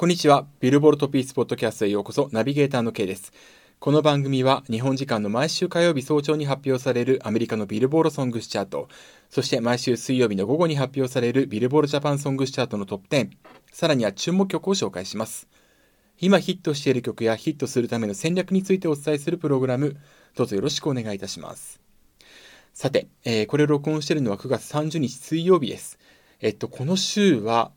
こんにちは。ビルボルトピースポッドキャストへようこそ、ナビゲーターの K です。この番組は日本時間の毎週火曜日早朝に発表されるアメリカのビルボールソングスチャート、そして毎週水曜日の午後に発表されるビルボールジャパンソングスチャートのトップ10、さらには注目曲を紹介します。今ヒットしている曲やヒットするための戦略についてお伝えするプログラム、どうぞよろしくお願いいたします。さて、えー、これを録音しているのは9月30日水曜日です。えっと、この週は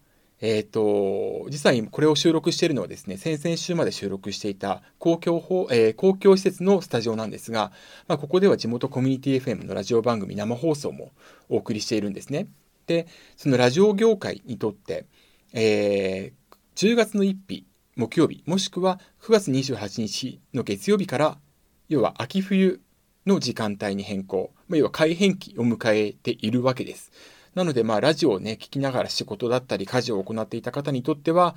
えっ、ー、と、実際これを収録しているのはですね、先々週まで収録していた公共法、えー、公共施設のスタジオなんですが、まあ、ここでは地元コミュニティ FM のラジオ番組生放送もお送りしているんですね。で、そのラジオ業界にとって、えー、10月の1日、木曜日、もしくは9月28日の月曜日から、要は秋冬の時間帯に変更、まあ、要は改変期を迎えているわけです。なので、まあ、ラジオをね、聞きながら仕事だったり、家事を行っていた方にとっては、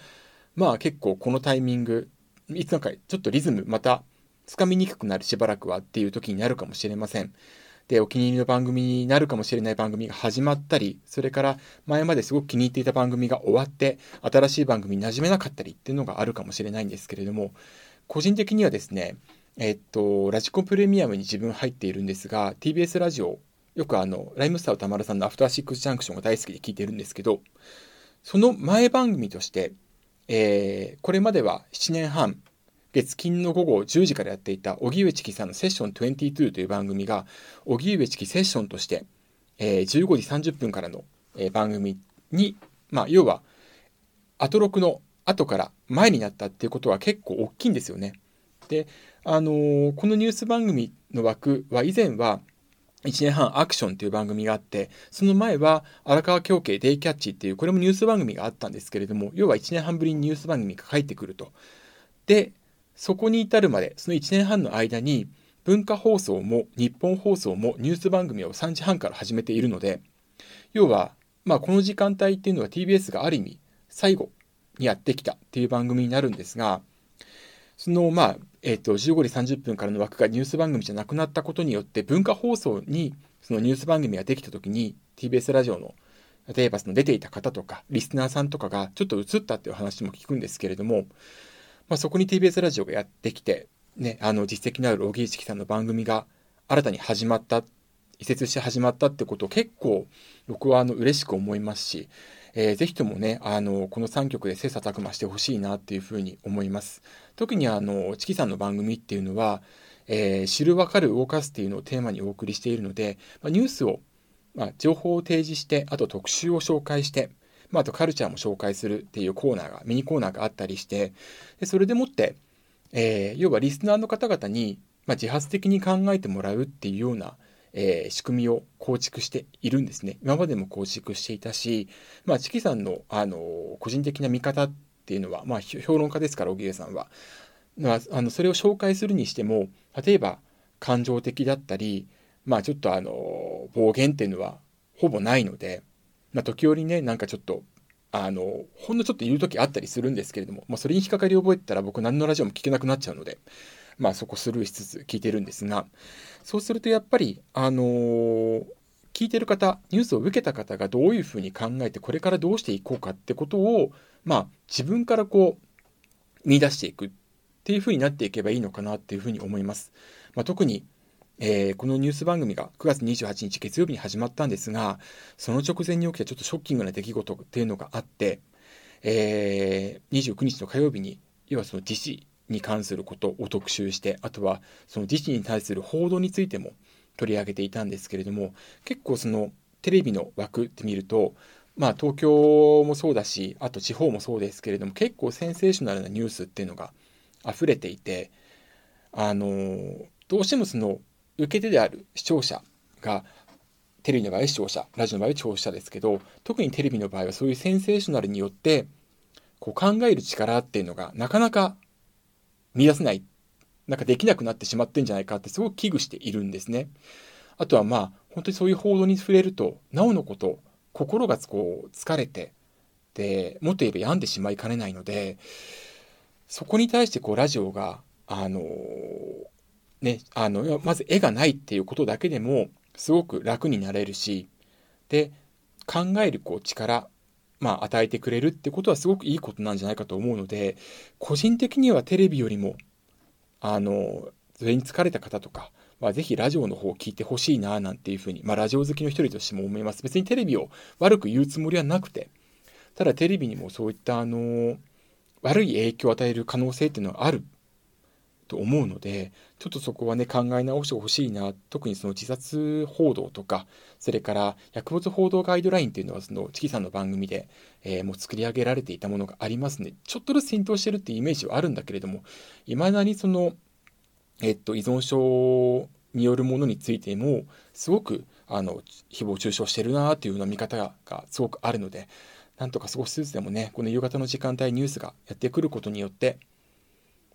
まあ、結構このタイミング、いつのかちょっとリズム、また、つかみにくくなるしばらくはっていう時になるかもしれません。で、お気に入りの番組になるかもしれない番組が始まったり、それから前まですごく気に入っていた番組が終わって、新しい番組に馴染めなかったりっていうのがあるかもしれないんですけれども、個人的にはですね、えっと、ラジコンプレミアムに自分入っているんですが、TBS ラジオよくあの、ライムスター歌丸さんのアフターシックスジャンクションが大好きで聞いてるんですけど、その前番組として、えー、これまでは7年半、月金の午後10時からやっていた荻上チキさんのセッション22という番組が、荻上チキセッションとして、えー、15時30分からの、えー、番組に、まあ、要は、アトロクの後から前になったっていうことは結構大きいんですよね。で、あのー、このニュース番組の枠は以前は、1年半アクションっていう番組があって、その前は荒川京慶デイキャッチっていう、これもニュース番組があったんですけれども、要は1年半ぶりにニュース番組が帰ってくると。で、そこに至るまで、その1年半の間に、文化放送も日本放送もニュース番組を3時半から始めているので、要は、まあこの時間帯っていうのは TBS がある意味最後にやってきたっていう番組になるんですが、そのまあえ、ー、と、15時30分からの枠がニュース番組じゃなくなったことによって、文化放送にそのニュース番組ができた時に、TBS ラジオの、例えばその出ていた方とか、リスナーさんとかがちょっと映ったっていう話も聞くんですけれども、まあ、そこに TBS ラジオがやってきて、ね、あの、実績のある小木一樹さんの番組が新たに始まった、移設して始まったってこと結構僕はあの嬉しく思いますし、えー、ぜひともね、あの、この3曲で切磋琢磨してほしいなっていうふうに思います。特にあの、チキさんの番組っていうのは、えー、知るわかる動かすっていうのをテーマにお送りしているので、まあ、ニュースを、まあ、情報を提示して、あと特集を紹介して、まあ、あとカルチャーも紹介するっていうコーナーが、ミニコーナーがあったりして、でそれでもって、えー、要はリスナーの方々に、まあ、自発的に考えてもらうっていうような、えー、仕組みを構築しているんですね。今までも構築していたし、まあ、チキさんの、あの、個人的な見方っていうのは、まあ、評論家ですから、荻上さんは。まあのそれを紹介するにしても、例えば感情的だったり、まあちょっとあの、暴言っていうのはほぼないので、まあ時折ね、なんかちょっと、あの、ほんのちょっと言う時あったりするんですけれども、まあそれに引っかかり覚えてたら僕何のラジオも聞けなくなっちゃうので、まあそこスルーしつつ聞いてるんですが、そうするとやっぱり、あのー、聞いてる方、ニュースを受けた方がどういうふうに考えて、これからどうしていこうかってことを、まあ自分からこう、見出していくっていうふうになっていけばいいのかなっていうふうに思います。まあ、特に、えー、このニュース番組が9月28日月曜日に始まったんですが、その直前に起きたちょっとショッキングな出来事っていうのがあって、えー、29日の火曜日に、要はその自治に関することを特集して、あとはその自治に対する報道についても取り上げていたんですけれども、結構そのテレビの枠って見ると、まあ東京もそうだし、あと地方もそうですけれども、結構センセーショナルなニュースっていうのが溢れていて、あの、どうしてもその受け手である視聴者がテレビの場合視聴者、ラジオの場合は視聴者ですけど、特にテレビの場合はそういうセンセーショナルによって、こう考える力っていうのがなかなか見出せない、なんかできなくなってしまってんじゃないかってすごく危惧しているんですね。あとはまあ、本当にそういう報道に触れると、なおのこと、心がこう疲れて、で、もっと言えば病んでしまいかねないので、そこに対してこうラジオが、あの、ね、あの、まず絵がないっていうことだけでも、すごく楽になれるし、で、考えるこう力まあ、与えてくれるってことはすごくいいことなんじゃないかと思うので個人的にはテレビよりもあのそれに疲れた方とかはぜひラジオの方を聞いてほしいななんていうふうに、まあ、ラジオ好きの一人としても思います。別にテレビを悪く言うつもりはなくてただテレビにもそういったあの悪い影響を与える可能性っていうのはある。と思うのでちょっとそこはね考え直してほしいな。特にその自殺報道とかそれから薬物報道ガイドラインっていうのはそのチキさんの番組で、えー、もう作り上げられていたものがありますねちょっとずつ浸透してるっていうイメージはあるんだけれどもいまだにそのえっと依存症によるものについてもすごくあの誹謗中傷してるなっていうような見方がすごくあるのでなんとか少しずつでもねこの夕方の時間帯ニュースがやってくることによって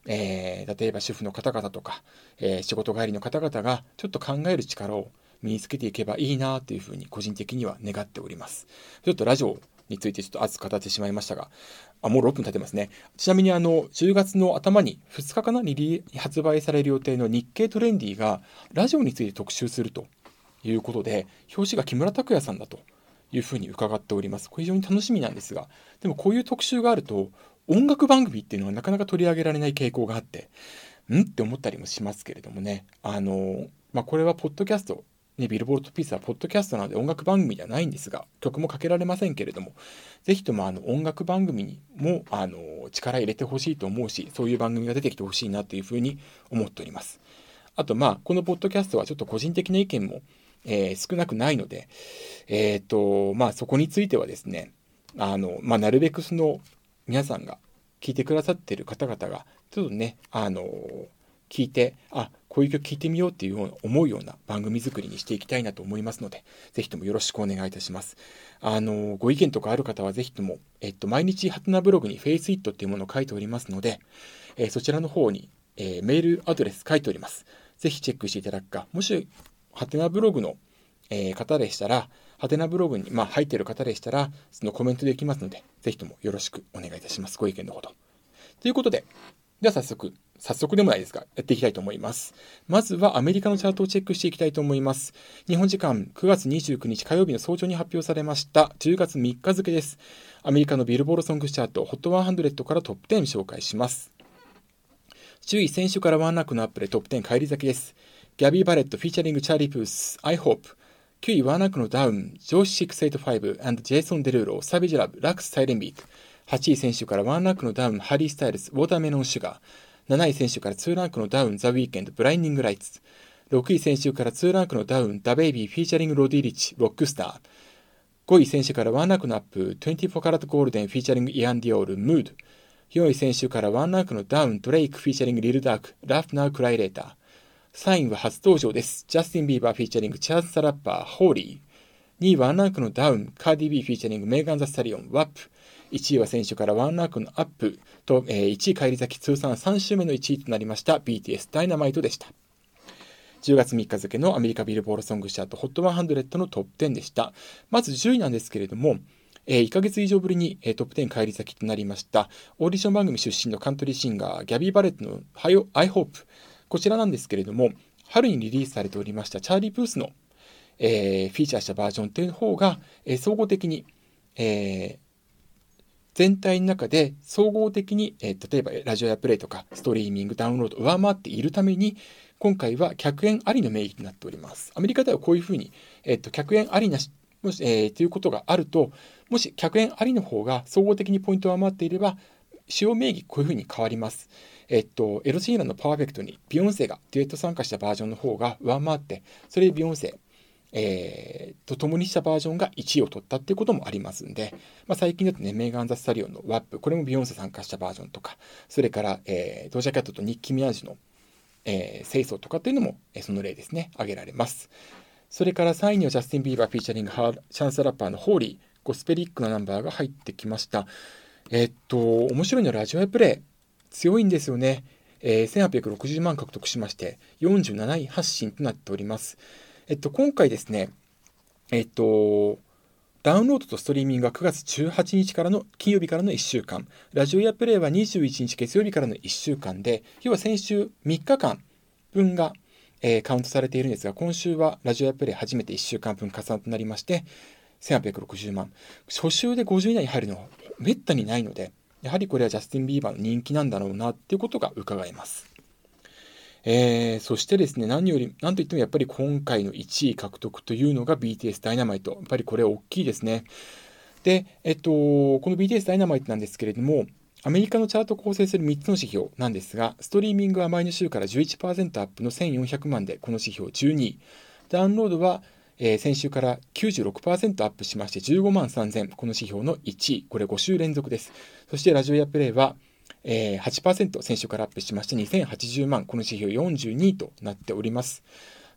えー、例えば主婦の方々とか、えー、仕事帰りの方々がちょっと考える力を身につけていけばいいなというふうに個人的には願っております。ちょっとラジオについてちょっと熱く語ってしまいましたが、あ、もう6分経ってますね。ちなみにあの、10月の頭に2日かな？に発売される予定の日経トレンディがラジオについて特集するということで、表紙が木村拓哉さんだというふうに伺っております。これ非常に楽しみなんですが、でもこういう特集があると、音楽番組っていうのはなかなか取り上げられない傾向があって、ん？って思ったりもしますけれどもね。あの、まあ、これはポッドキャスト、ね、ビルボードピースはポッドキャストなので音楽番組ではないんですが、曲もかけられませんけれども、ぜひともあの音楽番組にもあの力入れてほしいと思うし、そういう番組が出てきてほしいなというふうに思っております。あと、まあ、このポッドキャストはちょっと個人的な意見も、えー、少なくないので、えっ、ー、と、まあ、そこについてはですね、あの、まあ、なるべくその、皆さんが聞いてくださってる方々が、ちょっとね、あの聞いて、あ、こういう曲聴いてみようっていうような思うような番組作りにしていきたいなと思いますので、ぜひともよろしくお願いいたします。あの、ご意見とかある方はぜひとも、えっと、毎日ハテナブログに FaceIt っていうものを書いておりますので、えー、そちらの方に、えー、メールアドレス書いております。ぜひチェックしていただくか、もし、ハテナブログの、えー、方でしたら、ハテナブログに、まあ、入っている方でしたら、そのコメントできますので、ぜひともよろしくお願いいたします。ご意見のほど。ということで、では早速、早速でもないですが、やっていきたいと思います。まずはアメリカのチャートをチェックしていきたいと思います。日本時間9月29日火曜日の早朝に発表されました10月3日付です。アメリカのビルボードソングチャート HOT100 からトップ10紹介します。10位選手からワンランクのアップでトップ10返り咲きです。ギャビー・バレット featuring チャーリー・プース I Hope 9位ワンランクのダウン Jawsh 685 and ジェイソン・デルーロ Savage Love Laxed Siren Beat 8位先週から1ランクのダウン、ハリー・スタイルズ、 Watermelon Sugar。7位先週から2ランクのダウン、ザ・ウィーケンド、 Blinding Lights。6位先週から2ランクのダウン、ダ・ベイビー、 featuring ロディ・リッチ、 Rockstar。5位先週から1ランクのアップ、24kGoldn、featuring イアン・ディオール、 Mood。4位先週から1ランクのダウン、ドレイク、 featuring リル・ダーク、 Laugh Now Cry Later。3位は初登場です。ジャスティン・ビーバー featuring、チャンス・ザ・ラッパー、 Holy。2位は1ランクのダウン、カーディ・ビー featuring、メーガン・ザ・スタリオン、 WAP。1位は先週からワンランクのアップと、えー、1位返り咲き通算3週目の1位となりました BTS Dynamite でした。10月3日付のアメリカビルボードソングチャート HOT100 のトップ10でした。まず10位なんですけれども、えー、1ヶ月以上ぶりに、えー、トップ10返り咲きとなりました、オーディション番組出身のカントリーシンガー、ギャビー・バレットの I Hope。こちらなんですけれども、春にリリースされておりましたチャーリー・プースの、えー、フィーチャーしたバージョンという方が、えー、総合的に、えー、全体の中で総合的に、えー、例えばラジオやプレイとかストリーミング、ダウンロード上回っているために、今回は客円ありの名義になっております。アメリカではこういうふうに、えっ、ー、と、客円ありなし、もし、えー、ということがあると、もし客円ありの方が総合的にポイントを上回っていれば、使用名義こういうふうに変わります。えっと、エド・シーランのパーフェクトにビヨンセがデュエット参加したバージョンの方が上回って、それでビヨンセ、えー、と共にしたバージョンが1位を取ったっていうこともありますんで、まあ、最近だとね、メーガン・ザ・スタリオンの WAP、これもビヨンセ参加したバージョンとか、それから、えー、ドージャ・キャットとニッキー・ミナージュの、えー、清掃とかっていうのも、えー、その例ですね、挙げられます。それから3位にはジャスティン・ビーバー featuring チャンス・ザ・ラッパーの Holy、ゴスペリックなナンバーが入ってきました。えー、っと、面白いのはラジオやプレイ、強いんですよね。えー、1860万獲得しまして、47位発信となっております。えっと、今回ですね、えっと、ダウンロードとストリーミングは9月18日からの金曜日からの1週間、ラジオやプレイは21日月曜日からの1週間で、要は先週3日間分が、えー、カウントされているんですが、今週はラジオやプレイ初めて1週間分加算となりまして、1860万。初週で50以内に入るのはめったにないので、やはりこれはジャスティン・ビーバーの人気なんだろうなっていうことが伺えます。えー、そしてですね、何より、何といってもやっぱり今回の1位獲得というのが BTS ダイナマイト。やっぱりこれ大きいですね。で、えっと、この BTS ダイナマイトなんですけれども、アメリカのチャートを構成する3つの指標なんですが、ストリーミングは前の週から11%アップの1400万で、この指標12位。ダウンロードは、えー、先週から96%アップしまして15万3000、この指標の1位。これ5週連続です。そしてラジオやプレイは、えー、8%先週からアップしまして2080万、この指標42位となっております。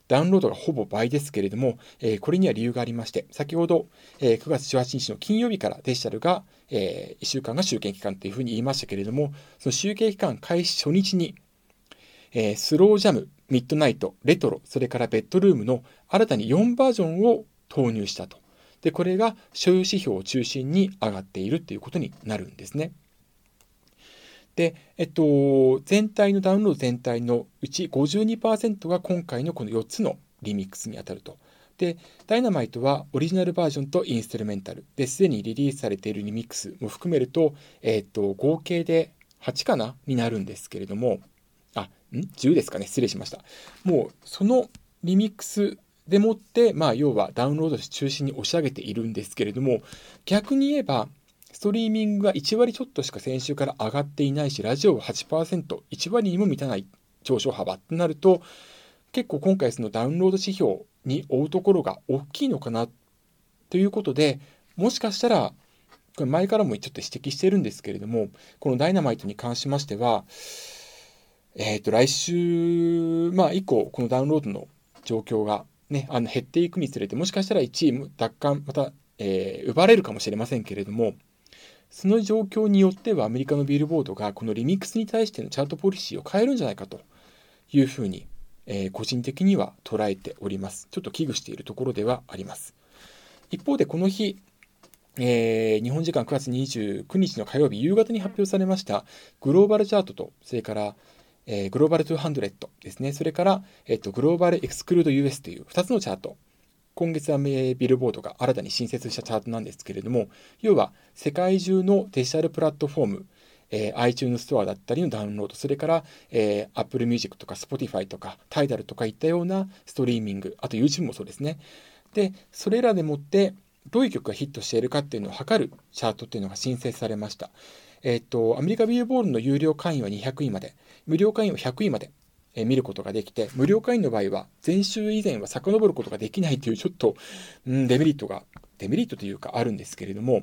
ダウンロードがほぼ倍ですけれども、えー、これには理由がありまして、先ほど、えー、9月18日の金曜日からデジタルが、えー、1週間が集計期間というふうに言いましたけれども、その集計期間開始初日に、えー、スロージャム、ミッドナイト、レトロ、それからベッドルームの新たに4バージョンを投入したと。で、これが所有指標を中心に上がっているということになるんですね。で、えっと、全体のダウンロード全体のうち52%が今回のこの4つのリミックスに当たると。で、ダイナマイトはオリジナルバージョンとインストゥルメンタルですでにリリースされているリミックスも含めると、えっと、合計で8かなになるんですけれども、?10 ですかね？失礼しました。もう、そのリミックスでもって、まあ、要はダウンロード中心に押し上げているんですけれども、逆に言えば、ストリーミングが1割ちょっとしか先週から上がっていないし、ラジオは8%、1割にも満たない上昇幅ってなると、結構今回そのダウンロード指標に追うところが大きいのかなということで、もしかしたら、これ前からもちょっと指摘してるんですけれども、このダイナマイトに関しましては、えっ、ー、と、来週、まあ、以降、このダウンロードの状況がね、あの減っていくにつれて、もしかしたら1位奪還、また、えー、奪われるかもしれませんけれども、その状況によってはアメリカのビルボードがこのリミックスに対してのチャートポリシーを変えるんじゃないかというふうに、えー、個人的には捉えております。ちょっと危惧しているところではあります。一方でこの日、えー、日本時間9月29日の火曜日夕方に発表されましたグローバルチャートと、それから、えー、グローバル200ですね、それから、えっと、グローバルエクスクルード US という2つのチャート、今月はビルボードが新たに新設したチャートなんですけれども、要は世界中のデジタルプラットフォーム、えー、iTunes ストアだったりのダウンロード、それから、えー、Apple Music とか Spotify とか Tidal とかいったようなストリーミング、あと YouTube もそうですね。で、それらでもってどういう曲がヒットしているかっていうのを測るチャートっていうのが新設されました。えっ、ー、と、アメリカビルボールの有料会員は200位まで、無料会員は100位まで見ることができて、無料会員の場合は、前週以前は遡ることができないというちょっと、うん、デメリットが、デメリットというかあるんですけれども、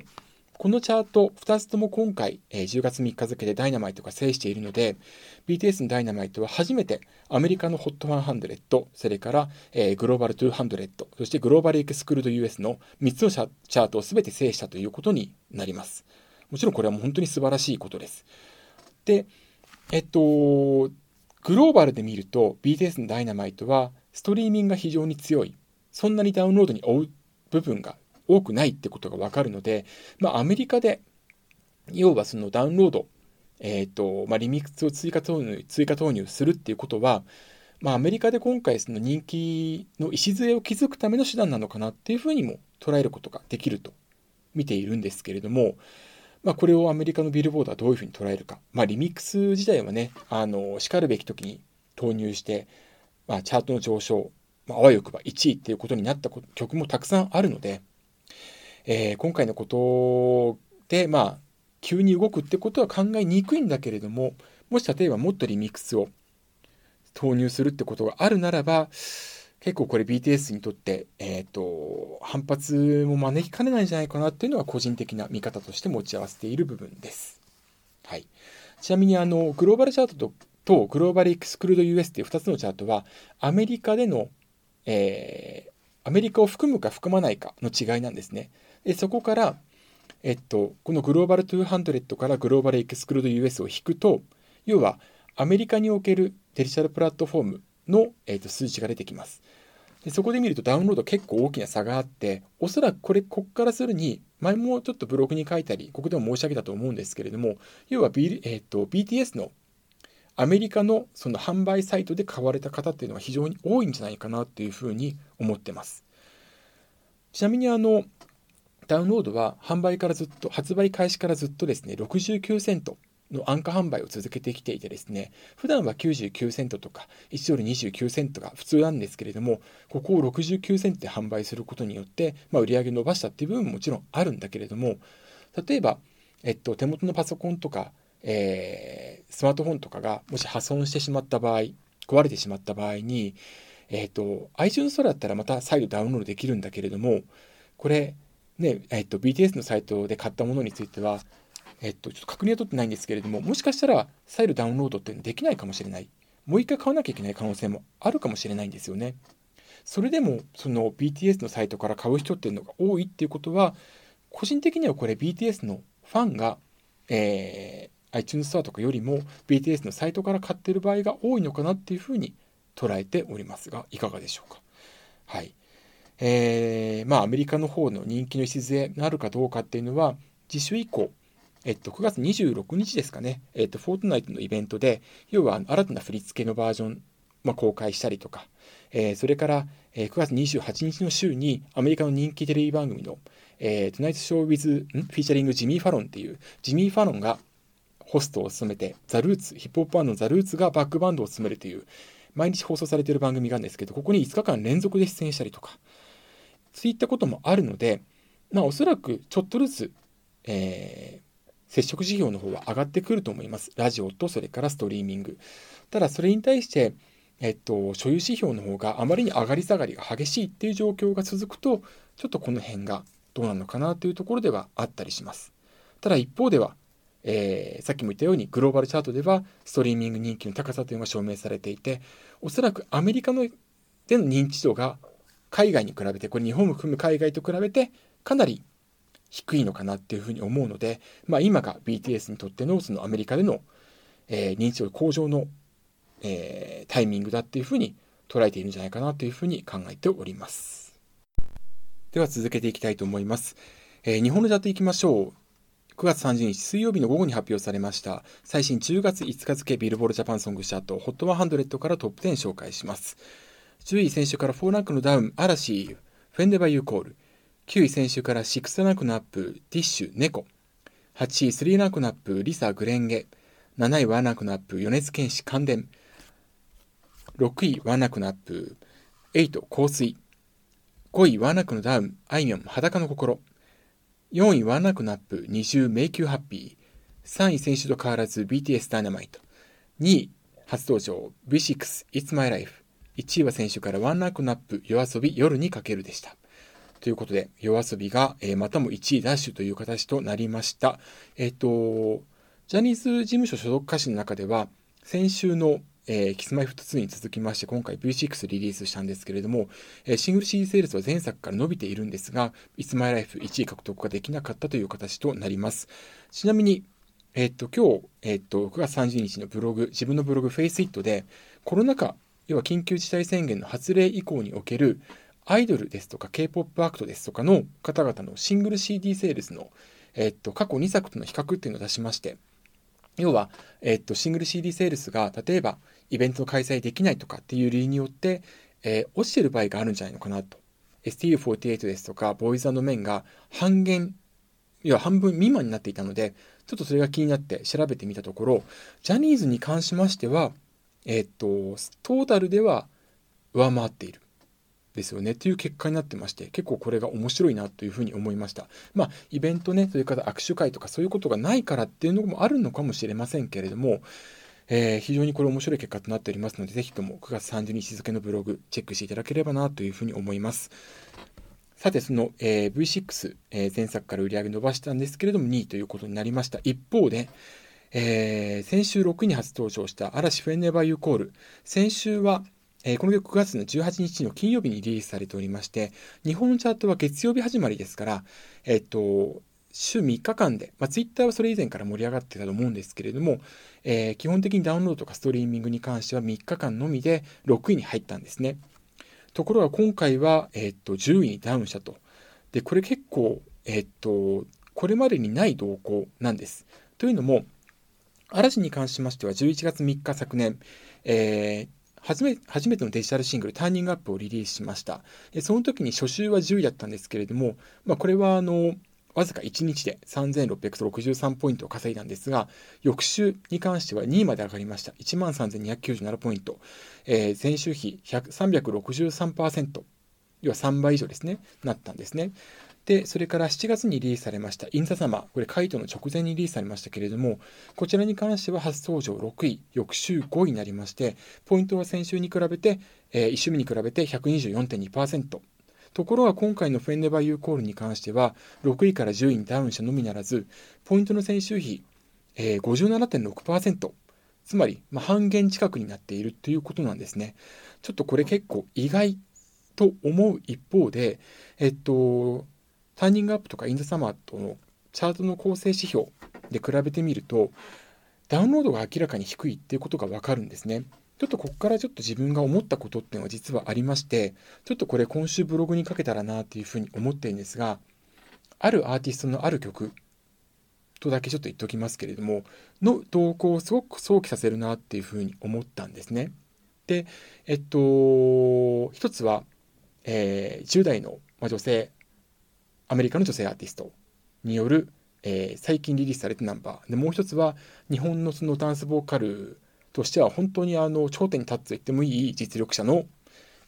このチャート2つとも今回、え、10月3日付でダイナマイトが制しているので、BTS のダイナマイトは初めてアメリカの HOT100、それから、えー、グローバル200、そしてグローバルエクスクルード US の3つのチャートを全て制したということになります。もちろんこれはもう本当に素晴らしいことです。で、えっと、グローバルで見ると BTS のダイナマイトはストリーミングが非常に強い。そんなにダウンロードに追う部分が多くないってことがわかるので、まあ、アメリカで、要はそのダウンロード、えっ、ー、と、まあ、リミックスを追加投入、追加投入するっていうことは、まあ、アメリカで今回その人気の礎を築くための手段なのかなっていうふうにも捉えることができると見ているんですけれども、まあ、これをアメリカのビルボードはどういうふうに捉えるか。まあ、リミックス自体はね、あの、しかるべき時に投入して、まあ、チャートの上昇、まあ、わよくば1位っていうことになった曲もたくさんあるので、えー、今回のことで、まあ、急に動くってことは考えにくいんだけれども、もし例えばもっとリミックスを投入するってことがあるならば、結構これ BTS にとって、えっ、ー、と、反発も招きかねないんじゃないかなっていうのは個人的な見方として持ち合わせている部分です。はい。ちなみにあの、グローバルチャートととグローバルエクスクルード US っていう2つのチャートは、アメリカでの、えー、アメリカを含むか含まないかの違いなんですね。で、そこから、えっと、このグローバル200からグローバルエクスクルード US を引くと、要はアメリカにおけるデジタルプラットフォームの、えー、と数値が出てきます。でそこで見るとダウンロード結構大きな差があって、おそらくこれ、こっからするに、前もちょっとブログに書いたり、ここでも申し上げたと思うんですけれども、要は、B えーと、BTS のアメリカのその販売サイトで買われた方っていうのは非常に多いんじゃないかなっていうふうに思ってます。ちなみにあの、ダウンロードは販売からずっと、発売開始からずっとですね、69セントの安価販売を続けてきていてですね、普段は99セントとか1ドル29セントが普通なんですけれども、ここを69セントで販売することによって、まあ、売り上げ伸ばしたっていう部分ももちろんあるんだけれども、例えば、えっと、手元のパソコンとか、えー、スマートフォンとかがもし破損してしまった場合、壊れてしまった場合に、えっと、iTunes ストアだったらまた再度ダウンロードできるんだけれども、これ、ね、えっと、BTS のサイトで買ったものについては、えっと、ちょっと確認は取ってないんですけれども、もしかしたら再度ダウンロードってのできないかもしれない。もう一回買わなきゃいけない可能性もあるかもしれないんですよね。それでも、その BTS のサイトから買う人っていうのが多いっていうことは、個人的にはこれ BTS のファンが、えー、iTunes ストアとかよりも BTS のサイトから買ってる場合が多いのかなっていうふうに捉えておりますが、いかがでしょうか。はい。えー、まあアメリカの方の人気の礎になるかどうかっていうのは、自主以降、えっと、9月26日ですかね、えっと、フォートナイトのイベントで、要は新たな振り付けのバージョン、まあ、公開したりとか、えー、それから、えー、9月28日の週にアメリカの人気テレビ番組の、えー、 Tonight Show with、featuring ジミー・ファロンっていう、ジミー・ファロンがホストを務めて、ザ・ルーツ、ヒップホップバンドのザ・ルーツがバックバンドを務めるという、毎日放送されている番組があるんですけど、ここに5日間連続で出演したりとか、そういったこともあるので、まあ、おそらくちょっとずつ、えー、接触指標の方は上がってくると思います。ラジオとそれからストリーミング。ただそれに対して、えっと、所有指標の方があまりに上がり下がりが激しいっていう状況が続くと、ちょっとこの辺がどうなのかなというところではあったりします。ただ一方では、えー、さっきも言ったようにグローバルチャートではストリーミング人気の高さというのが証明されていて、おそらくアメリカのでの認知度が海外に比べて、これ日本を含む海外と比べてかなり低いのかなっていうふうに思うので、まあ、今が BTS にとってのそのアメリカでの、えー、認知度向上の、えー、タイミングだっていうふうに捉えているんじゃないかなというふうに考えております。では続けていきたいと思います。えー、日本のチャートいきましょう。9月30日水曜日の午後に発表されました最新10月5日付ビルボールジャパンソングチャート HOT100 からトップ10紹介します。10位選手から4ランクのダウン嵐Whenever You Call 9位先週から6ランクのアップ、 DISH、猫。8位3ランクのアップ、 LiSA、紅蓮華。7位1ランクのアップ、米津玄師、感電。6位1ランクのアップ、瑛人、香水。5位1ランクのダウン、あいみょん、裸の心。4位1ランクのアップ、20、迷宮ハッピー。3位先週と変わらず BTS Dynamite。2位初登場 V6 It's My Life。1位は選手から1ランクのアップ、夜遊び夜にかけるでした。ということで、夜遊びが、えー、またも1位ダッシュという形となりました。えっ、ー、と、ジャニーズ事務所所属歌手の中では、先週の、えー、キスマイフット2に続きまして、今回 V6 リリースしたんですけれども、えー、シングル CD セールスは前作から伸びているんですが、いつまいライフ1位獲得ができなかったという形となります。ちなみに、えっ、ー、と、今日、えっ、ー、と、9月30日のブログ、自分のブログ FaceIt で、コロナ禍、要は緊急事態宣言の発令以降におけるアイドルですとか K-POP アクトですとかの方々のシングル CD セールスの、えっと、過去2作との比較っていうのを出しまして、要は、えっと、シングル CD セールスが、例えば、イベントの開催できないとかっていう理由によって、えー、落ちてる場合があるんじゃないのかなと。STU48 ですとか、 BOYS AND MEN が半減、要は半分未満になっていたので、ちょっとそれが気になって調べてみたところ、ジャニーズに関しましては、えっと、トータルでは上回っている。ですよねっていう結果になってまして結構これが面白いなというふうに思いましたまあイベントねそれから握手会とかそういうことがないからっていうのもあるのかもしれませんけれどもえー、非常にこれ面白い結果となっておりますので、ぜひとも9月30日付のブログチェックしていただければなというふうに思います。さて、その、えー、V6、えー、前作から売り上げ伸ばしたんですけれども、2位ということになりました。一方で、えー、先週6位に初登場した嵐フェンネバーユーコール。先週は、えー、この曲9月の18日の金曜日にリリースされておりまして、日本のチャートは月曜日始まりですから、えっと、週3日間で、まあ、ツイッターはそれ以前から盛り上がってたと思うんですけれども、えー、基本的にダウンロードとかストリーミングに関しては3日間のみで6位に入ったんですね。ところが今回は、えー、っと、10位にダウンしたと。で、これ結構、え、っと、これまでにない動向なんです。というのも、嵐に関しましては11月3日昨年、えー、初め初めてのデジタルシングル、ターニングアップをリリースしました。でその時に初週は10位だったんですけれども、まあ、これはあの、わずか1日で3663ポイントを稼いだんですが、翌週に関しては2位まで上がりました。13,297ポイント。えー、前週比363%、要は3倍以上ですね、なったんですね。で、それから7月にリリースされました、インザサマー、これ、カイトの直前にリリースされましたけれども、こちらに関しては初登場6位、翌週5位になりまして、ポイントは先週に比べて、えー、1週目に比べて124.2%。ところが今回のフェンネバーユーコールに関しては、6位から10位にダウンしたのみならず、ポイントの先週比、えー、57.6%。つまり、まあ、半減近くになっているということなんですね。ちょっとこれ結構意外と思う一方で、えっと、ターニングアップとかインザサマーとのチャートの構成指標で比べてみると、ダウンロードが明らかに低いっていうことがわかるんですね。ちょっとここからちょっと自分が思ったことっていうのは実はありまして、ちょっとこれ今週ブログにかけたらなっていうふうに思ってるんですが、あるアーティストのある曲とだけちょっと言っておきますけれども、の動向をすごく想起させるなっていうふうに思ったんですね。で、えっと、一つは、えー、10代の女性アメリカの女性アーティストによる、えー、最近リリースされたナンバーでもう一つは日本のそのダンスボーカルとしては本当にあの頂点に立つと言ってもいい実力者の、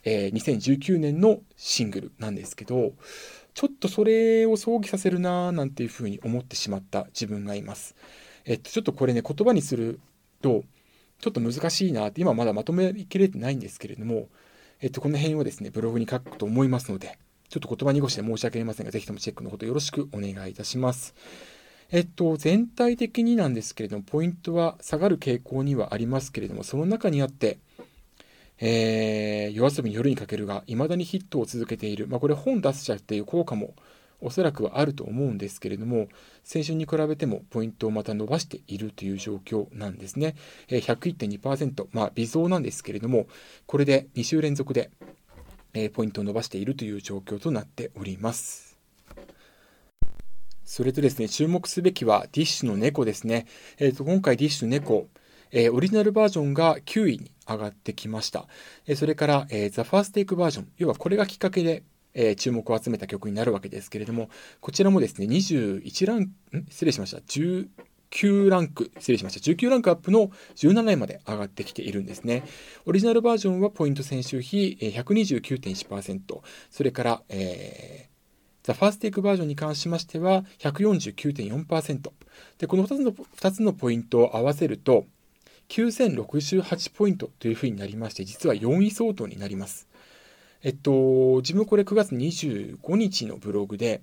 えー、2019年のシングルなんですけどちょっとそれを想起させるなーなんていうふうに思ってしまった自分がいます。えっと、ちょっとこれね言葉にするとちょっと難しいなって今まだまとめきれてないんですけれども、えっと、この辺をですねブログに書くと思いますのでちょっと言葉濁しで申し訳ありませんが、ぜひともチェックのほどよろしくお願いいたします。えっと、全体的になんですけれども、ポイントは下がる傾向にはありますけれども、その中にあって、えー、夜遊びに夜にかけるが、未だにヒットを続けている。まあ、これ本出しちゃうっていう効果もおそらくはあると思うんですけれども、先週に比べてもポイントをまた伸ばしているという状況なんですね。えー、101.2%、まあ微増なんですけれども、これで2週連続でえポイントを伸ばしているという状況となっております。それとですね、注目すべきはディッシュの猫ですね。えー、と今回ディッシュ猫、えー、オリジナルバージョンが9位に上がってきました。えー、それから、えー、ザ・ファーステイクバージョン、要はこれがきっかけで、えー、注目を集めた曲になるわけですけれども、こちらもですね、21ラン、失礼しました、10、9ランク、失礼しました。19ランクアップの17位まで上がってきているんですね。オリジナルバージョンはポイント先週比129.1%、それから、えーザ・ファーステイクバージョンに関しましては149.4%。で、この2つの ,2 つのポイントを合わせると9068ポイントというふうになりまして、実は4位相当になります。えっと、自分これ9月25日のブログで、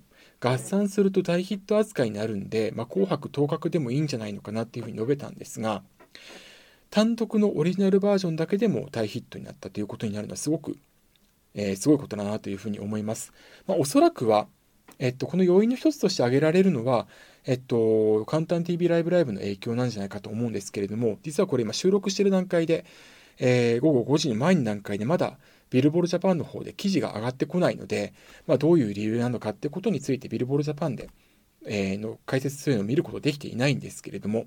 合算すると大ヒット扱いになるんで、まあ、紅白当確でもいいんじゃないのかなっていうふうに述べたんですが、単独のオリジナルバージョンだけでも大ヒットになったということになるのはすごく、えー、すごいことだなというふうに思います。まあ、おそらくは、えっと、この要因の一つとして挙げられるのは、えっと、簡単 TV ライブライブの影響なんじゃないかと思うんですけれども、実はこれ今収録している段階で、えー、午後5時の前の段階でまだビルボールジャパンの方で記事が上がってこないので、まあ、どういう理由なのかってことについてビルボールジャパンで、えー、の解説するのを見ることできていないんですけれども、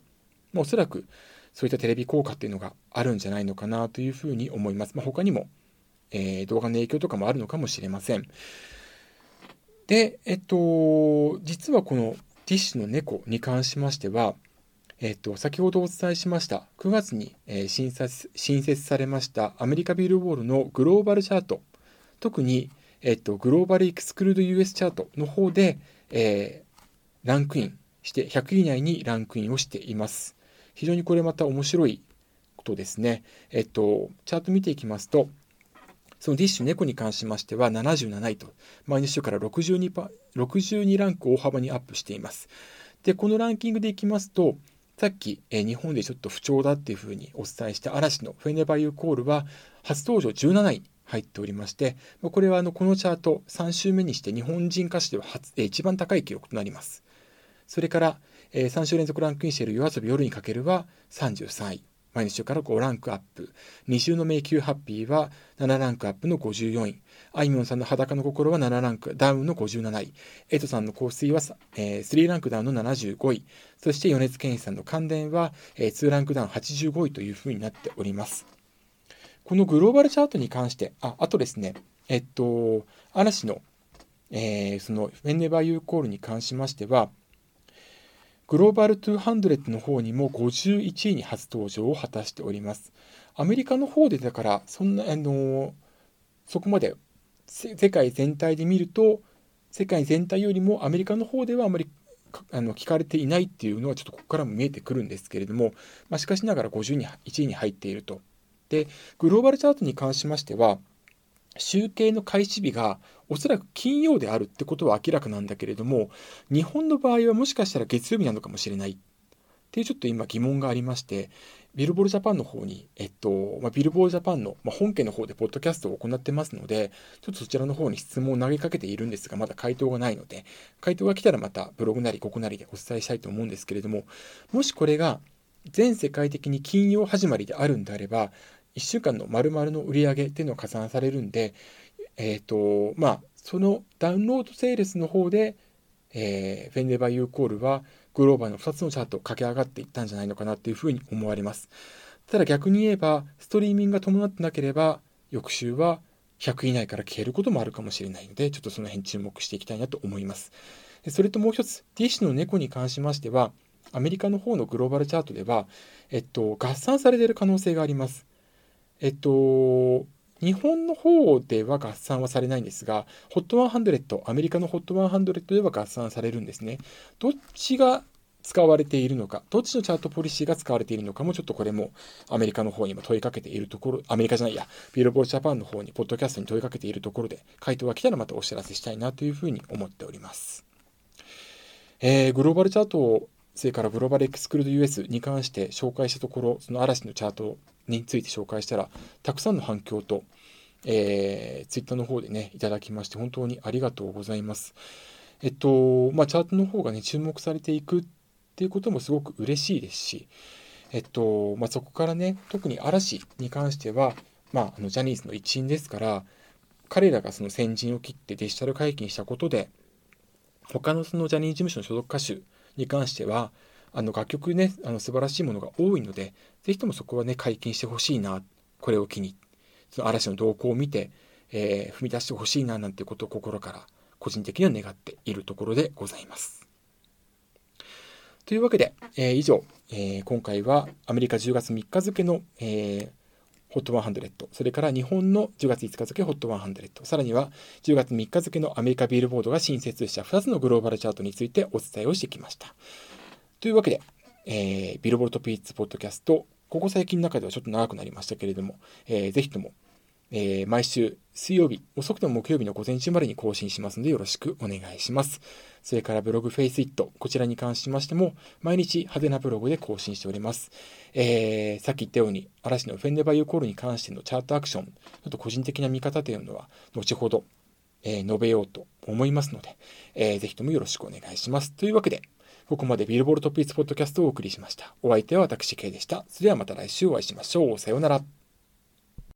まあ、おそらくそういったテレビ効果っていうのがあるんじゃないのかなというふうに思います。まあ、他にも、えー、動画の影響とかもあるのかもしれません。で、えっと、実はこのティッシュの猫に関しましては、えっと、先ほどお伝えしました9月に、えー、新設新設されましたアメリカビルボールのグローバルチャート。特に、えっと、グローバルエクスクルード US チャートの方で、えー、ランクインして100位以内にランクインをしています。非常にこれまた面白いことですね。えっとチャート見ていきますとそのディッシュ猫に関しましては77位と前の週から 62, 62ランク大幅にアップしています。でこのランキングでいきますとさっき、えー、日本でちょっと不調だっていうふうにお伝えした嵐のフェネバユーコールは初登場17位に入っておりまして、これはあのこのチャート3週目にして日本人歌手では初、えー、一番高い記録となります。それから、えー、3週連続ランクインしている夜遊び夜にかけるは33位。前の週から5ランクアップ。2週の迷宮ハッピーは7ランクアップの54位。あいみょんさんの裸の心は7ランクダウンの57位。エイトさんの香水は、えー、3ランクダウンの75位。そして米津玄師さんの関電は、えー、2ランクダウン85位というふうになっております。このグローバルチャートに関して、あ、あとですね、えっと、嵐の、えー、その、フェンネバーユーコールに関しましては、グローバル200の方にも51位に初登場を果たしております。アメリカの方でだから、そんな、あのそこまで世界全体で見ると、世界全体よりもアメリカの方ではあまりあの聞かれていないっていうのはちょっとここからも見えてくるんですけれども、まあ、しかしながら50位1位に入っていると。で、グローバルチャートに関しましては、集計の開始日がおそらく金曜であるってことは明らかなんだけれども、日本の場合はもしかしたら月曜日なのかもしれない。っていうちょっと今疑問がありまして、ビルボールジャパンの方に、えっと、まあ、ビルボールジャパンの、まあ、本家の方でポッドキャストを行ってますので、ちょっとそちらの方に質問を投げかけているんですが、まだ回答がないので、回答が来たらまたブログなりここなりでお伝えしたいと思うんですけれども、もしこれが全世界的に金曜始まりであるんであれば、1週間の丸々の売り上げっていうのが加算されるんで、えっ、ー、と、まあ、そのダウンロードセールスの方で、えー、フェンデバーユーコールはグローバルの2つのチャートを駆け上がっていったんじゃないのかなっていうふうに思われます。ただ逆に言えば、ストリーミングが伴ってなければ、翌週は100以内から消えることもあるかもしれないので、ちょっとその辺注目していきたいなと思います。それともう一つ、ティッシュの猫に関しましては、アメリカの方のグローバルチャートでは、えっと、合算されている可能性があります。えっと、日本の方では合算はされないんですが、HOT100、アメリカの HOT100 では合算されるんですね。どっちが使われているのか、どっちのチャートポリシーが使われているのかも、ちょっとこれもアメリカの方にも問いかけているところ、アメリカじゃないや、ビルボールジャパンの方に、ポッドキャストに問いかけているところで、回答が来たらまたお知らせしたいなというふうに思っております。えー、グローバルチャートそれからグローバルエクスクルード US に関して紹介したところ、その嵐のチャートについて紹介したら、たくさんの反響と、えー、ツイッターの方でね、いただきまして、本当にありがとうございます。えっと、まあ、チャートの方がね、注目されていくっていうこともすごく嬉しいですし、えっと、まあ、そこからね、特に嵐に関しては、まあ、あのジャニーズの一員ですから、彼らがその先陣を切ってデジタル解禁したことで、他のそのジャニーズ事務所の所属歌手に関しては、あの楽曲ね、あの素晴らしいものが多いので、ぜひともそこはね、解禁してほしいな、これを機に、その嵐の動向を見て、えー、踏み出してほしいな、なんてことを心から個人的には願っているところでございます。というわけで、えー、以上、えー、今回はアメリカ10月3日付の、えー、HOT100、それから日本の10月5日付 HOT100、さらには10月3日付のアメリカビールボードが新設した2つのグローバルチャートについてお伝えをしてきました。というわけで、えー、ビルボルトピーツポッドキャスト、ここ最近の中ではちょっと長くなりましたけれども、えー、ぜひとも、えー、毎週水曜日、遅くとも木曜日の午前中までに更新しますのでよろしくお願いします。それからブログフェイスイット、こちらに関しましても、毎日派手なブログで更新しております。えー、さっき言ったように、嵐のフェンデバイオコールに関してのチャートアクション、ちょっと個人的な見方というのは、後ほど、えー、述べようと思いますので、えー、ぜひともよろしくお願いします。というわけで、ここまでビルボールトピーツポッドキャストをお送りしました。お相手は私、K でした。それではまた来週お会いしましょう。さようなら。